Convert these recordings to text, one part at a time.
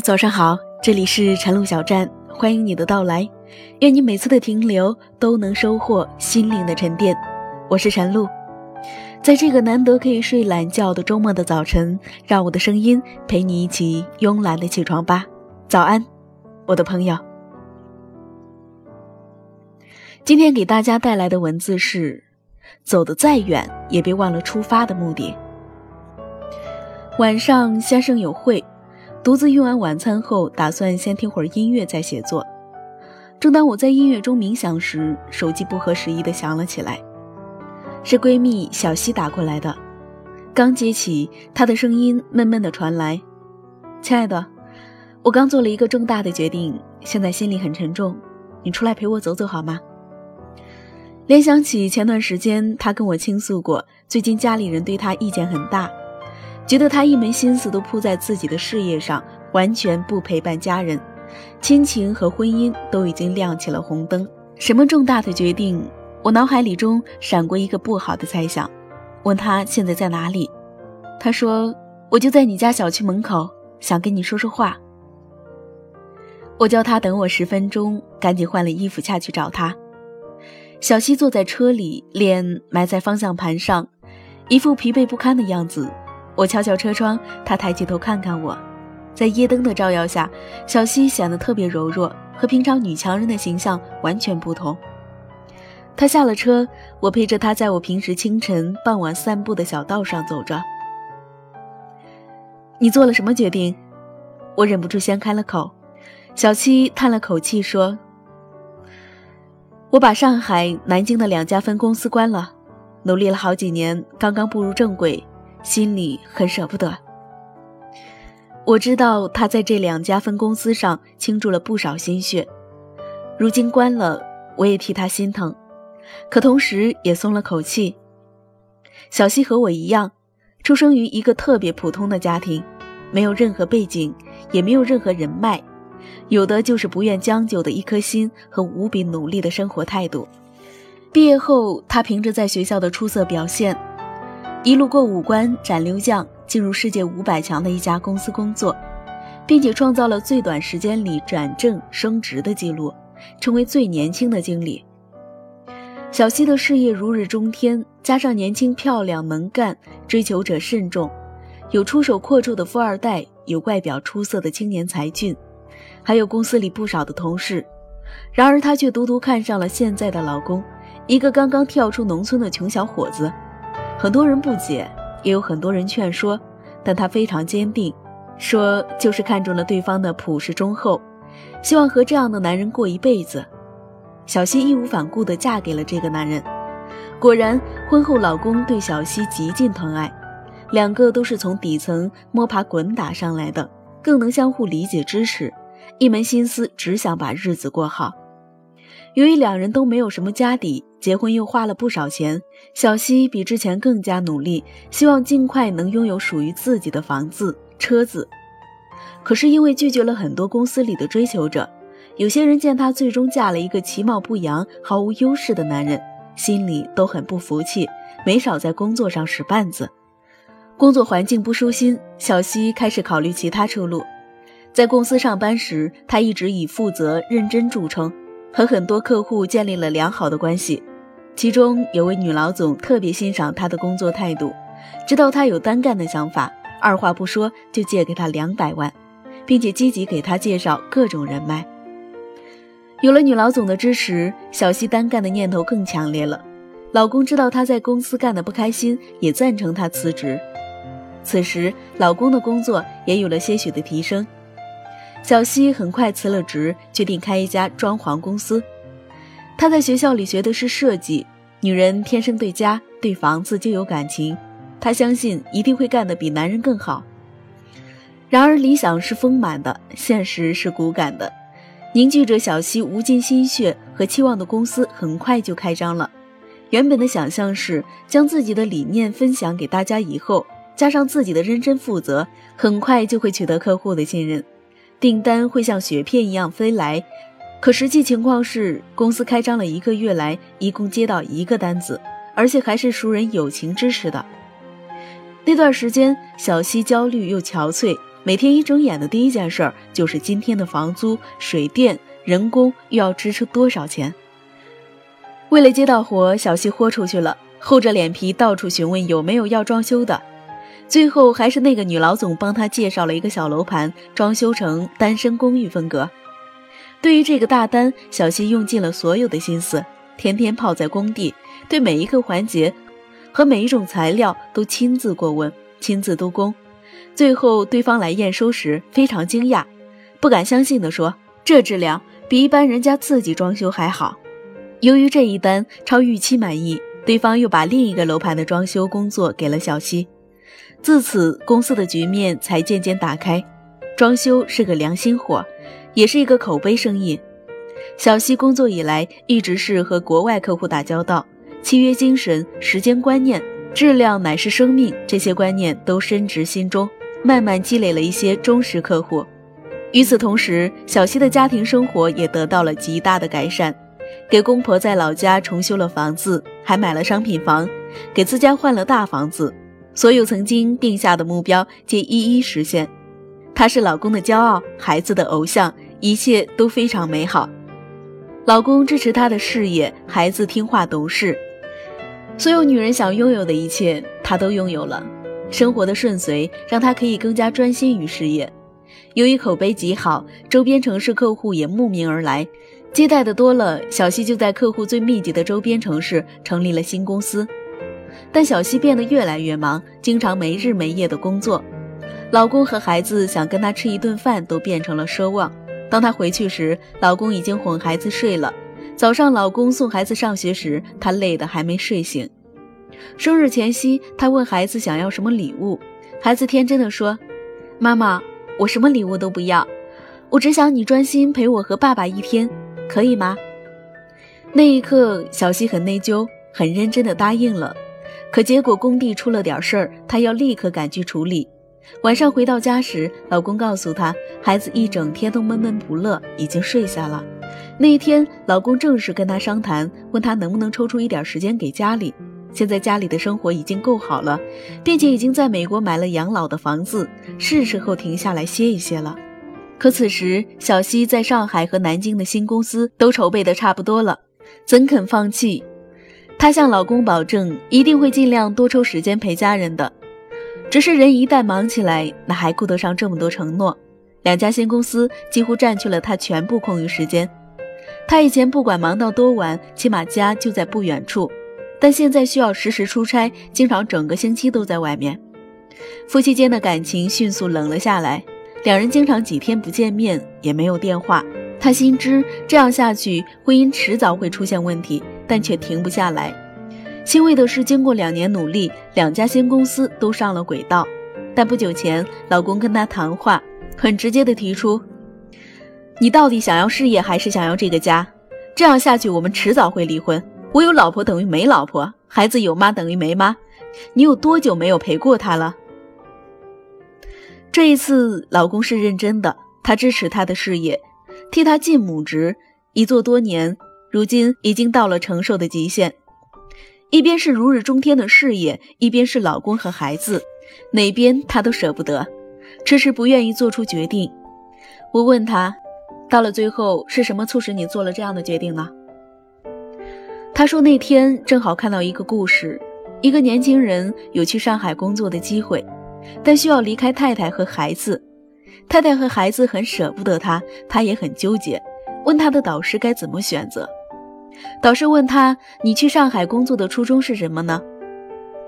早上好，这里是晨露小站，欢迎你的到来。愿你每次的停留都能收获心灵的沉淀。我是晨露，在这个难得可以睡懒觉的周末的早晨，让我的声音陪你一起慵懒的起床吧。早安，我的朋友。今天给大家带来的文字是：走得再远，也别忘了出发的目的。晚上先生有会。独自用完晚餐后，打算先听会儿音乐再写作。正当我在音乐中冥想时，手机不合时宜的响了起来，是闺蜜小溪打过来的。刚接起，她的声音闷闷的传来：“亲爱的，我刚做了一个重大的决定，现在心里很沉重，你出来陪我走走好吗？”联想起前段时间她跟我倾诉过，最近家里人对她意见很大。觉得他一门心思都扑在自己的事业上，完全不陪伴家人，亲情和婚姻都已经亮起了红灯。什么重大的决定？我脑海里中闪过一个不好的猜想，问他现在在哪里。他说：“我就在你家小区门口，想跟你说说话。”我叫他等我十分钟，赶紧换了衣服下去找他。小西坐在车里，脸埋在方向盘上，一副疲惫不堪的样子。我敲敲车窗，他抬起头看看我，在夜灯的照耀下，小溪显得特别柔弱，和平常女强人的形象完全不同。他下了车，我陪着他在我平时清晨、傍晚散步的小道上走着。你做了什么决定？我忍不住先开了口。小七叹了口气说：“我把上海、南京的两家分公司关了，努力了好几年，刚刚步入正轨。”心里很舍不得。我知道他在这两家分公司上倾注了不少心血，如今关了，我也替他心疼，可同时也松了口气。小西和我一样，出生于一个特别普通的家庭，没有任何背景，也没有任何人脉，有的就是不愿将就的一颗心和无比努力的生活态度。毕业后，他凭着在学校的出色表现。一路过五关斩六将，进入世界五百强的一家公司工作，并且创造了最短时间里转正升职的记录，成为最年轻的经理。小西的事业如日中天，加上年轻漂亮能干，追求者慎重，有出手阔绰的富二代，有外表出色的青年才俊，还有公司里不少的同事。然而她却独独看上了现在的老公，一个刚刚跳出农村的穷小伙子。很多人不解，也有很多人劝说，但她非常坚定，说就是看中了对方的朴实忠厚，希望和这样的男人过一辈子。小西义无反顾地嫁给了这个男人。果然，婚后老公对小西极尽疼爱，两个都是从底层摸爬滚打上来的，更能相互理解支持，一门心思只想把日子过好。由于两人都没有什么家底，结婚又花了不少钱，小西比之前更加努力，希望尽快能拥有属于自己的房子、车子。可是因为拒绝了很多公司里的追求者，有些人见她最终嫁了一个其貌不扬、毫无优势的男人，心里都很不服气，没少在工作上使绊子。工作环境不舒心，小西开始考虑其他出路。在公司上班时，她一直以负责、认真著称。和很多客户建立了良好的关系，其中有位女老总特别欣赏她的工作态度，知道她有单干的想法，二话不说就借给她两百万，并且积极给她介绍各种人脉。有了女老总的支持，小西单干的念头更强烈了。老公知道她在公司干的不开心，也赞成她辞职。此时，老公的工作也有了些许的提升。小西很快辞了职，决定开一家装潢公司。她在学校里学的是设计，女人天生对家对房子就有感情，她相信一定会干得比男人更好。然而理想是丰满的，现实是骨感的。凝聚着小西无尽心血和期望的公司很快就开张了。原本的想象是将自己的理念分享给大家以后，加上自己的认真负责，很快就会取得客户的信任。订单会像雪片一样飞来，可实际情况是，公司开张了一个月来，一共接到一个单子，而且还是熟人友情支持的。那段时间，小西焦虑又憔悴，每天一睁眼的第一件事就是今天的房租、水电、人工又要支出多少钱。为了接到活，小西豁出去了，厚着脸皮到处询问有没有要装修的。最后还是那个女老总帮他介绍了一个小楼盘，装修成单身公寓风格。对于这个大单，小西用尽了所有的心思，天天泡在工地，对每一个环节和每一种材料都亲自过问，亲自督工。最后对方来验收时，非常惊讶，不敢相信地说：“这质量比一般人家自己装修还好。”由于这一单超预期满意，对方又把另一个楼盘的装修工作给了小西。自此，公司的局面才渐渐打开。装修是个良心活，也是一个口碑生意。小西工作以来，一直是和国外客户打交道，契约精神、时间观念、质量乃是生命这些观念都深植心中，慢慢积累了一些忠实客户。与此同时，小西的家庭生活也得到了极大的改善。给公婆在老家重修了房子，还买了商品房，给自家换了大房子，所有曾经定下的目标皆一一实现。她是老公的骄傲，孩子的偶像，一切都非常美好。老公支持她的事业，孩子听话懂事，所有女人想拥有的一切，她都拥有了。生活的顺遂让她可以更加专心于事业。由于口碑极好，周边城市客户也慕名而来。接待的多了，小西就在客户最密集的周边城市成立了新公司。但小西变得越来越忙，经常没日没夜的工作，老公和孩子想跟她吃一顿饭都变成了奢望。当她回去时，老公已经哄孩子睡了。早上老公送孩子上学时，她累得还没睡醒。生日前夕，她问孩子想要什么礼物，孩子天真的说：“妈妈，我什么礼物都不要，我只想你专心陪我和爸爸一天。”可以吗？那一刻，小西很内疚，很认真的答应了。可结果工地出了点事儿，她要立刻赶去处理。晚上回到家时，老公告诉她，孩子一整天都闷闷不乐，已经睡下了。那一天，老公正式跟她商谈，问她能不能抽出一点时间给家里。现在家里的生活已经够好了，并且已经在美国买了养老的房子，是时候停下来歇一歇了。可此时，小西在上海和南京的新公司都筹备的差不多了，怎肯放弃？她向老公保证，一定会尽量多抽时间陪家人的。只是人一旦忙起来，哪还顾得上这么多承诺？两家新公司几乎占据了她全部空余时间。她以前不管忙到多晚，起码家就在不远处，但现在需要时时出差，经常整个星期都在外面。夫妻间的感情迅速冷了下来。两人经常几天不见面，也没有电话。他心知这样下去，婚姻迟早会出现问题，但却停不下来。欣慰的是，经过两年努力，两家新公司都上了轨道。但不久前，老公跟她谈话，很直接的提出：“你到底想要事业，还是想要这个家？这样下去，我们迟早会离婚。我有老婆等于没老婆，孩子有妈等于没妈。你有多久没有陪过他了？”这一次，老公是认真的，他支持她的事业，替他尽母职，一做多年，如今已经到了承受的极限。一边是如日中天的事业，一边是老公和孩子，哪边她都舍不得，迟迟不愿意做出决定。我问她，到了最后是什么促使你做了这样的决定呢？她说那天正好看到一个故事，一个年轻人有去上海工作的机会。但需要离开太太和孩子，太太和孩子很舍不得他，他也很纠结，问他的导师该怎么选择。导师问他：“你去上海工作的初衷是什么呢？”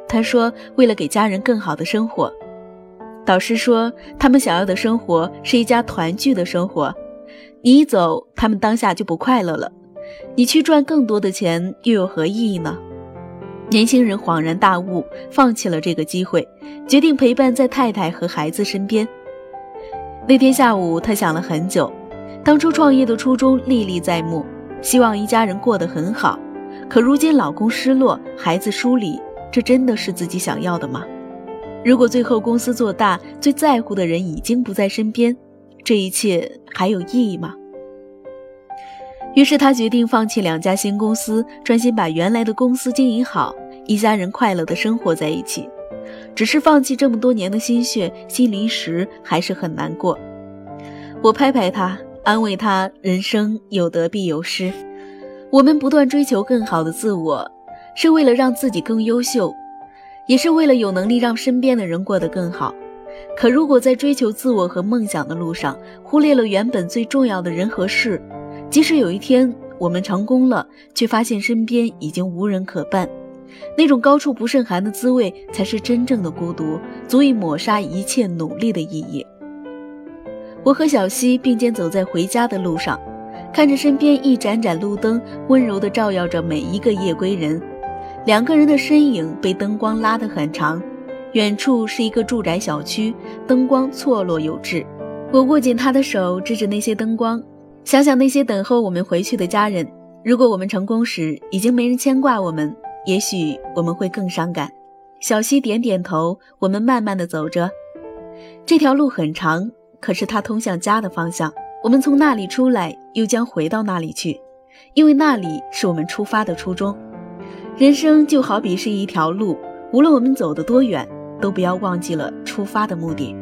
他说：“为了给家人更好的生活。”导师说：“他们想要的生活是一家团聚的生活，你一走，他们当下就不快乐了。你去赚更多的钱，又有何意义呢？”年轻人恍然大悟，放弃了这个机会，决定陪伴在太太和孩子身边。那天下午，他想了很久，当初创业的初衷历历在目，希望一家人过得很好。可如今老公失落，孩子疏离，这真的是自己想要的吗？如果最后公司做大，最在乎的人已经不在身边，这一切还有意义吗？于是他决定放弃两家新公司，专心把原来的公司经营好，一家人快乐的生活在一起。只是放弃这么多年的心血，心里时还是很难过。我拍拍他，安慰他：人生有得必有失，我们不断追求更好的自我，是为了让自己更优秀，也是为了有能力让身边的人过得更好。可如果在追求自我和梦想的路上，忽略了原本最重要的人和事，即使有一天我们成功了，却发现身边已经无人可伴，那种高处不胜寒的滋味，才是真正的孤独，足以抹杀一切努力的意义。我和小溪并肩走在回家的路上，看着身边一盏盏路灯温柔地照耀着每一个夜归人，两个人的身影被灯光拉得很长。远处是一个住宅小区，灯光错落有致。我握紧他的手，指指那些灯光，想想那些等候我们回去的家人。如果我们成功时已经没人牵挂我们，也许我们会更伤感。小溪点点头，我们慢慢的走着。这条路很长，可是它通向家的方向。我们从那里出来，又将回到那里去，因为那里是我们出发的初衷。人生就好比是一条路，无论我们走得多远。都不要忘记了出发的目的。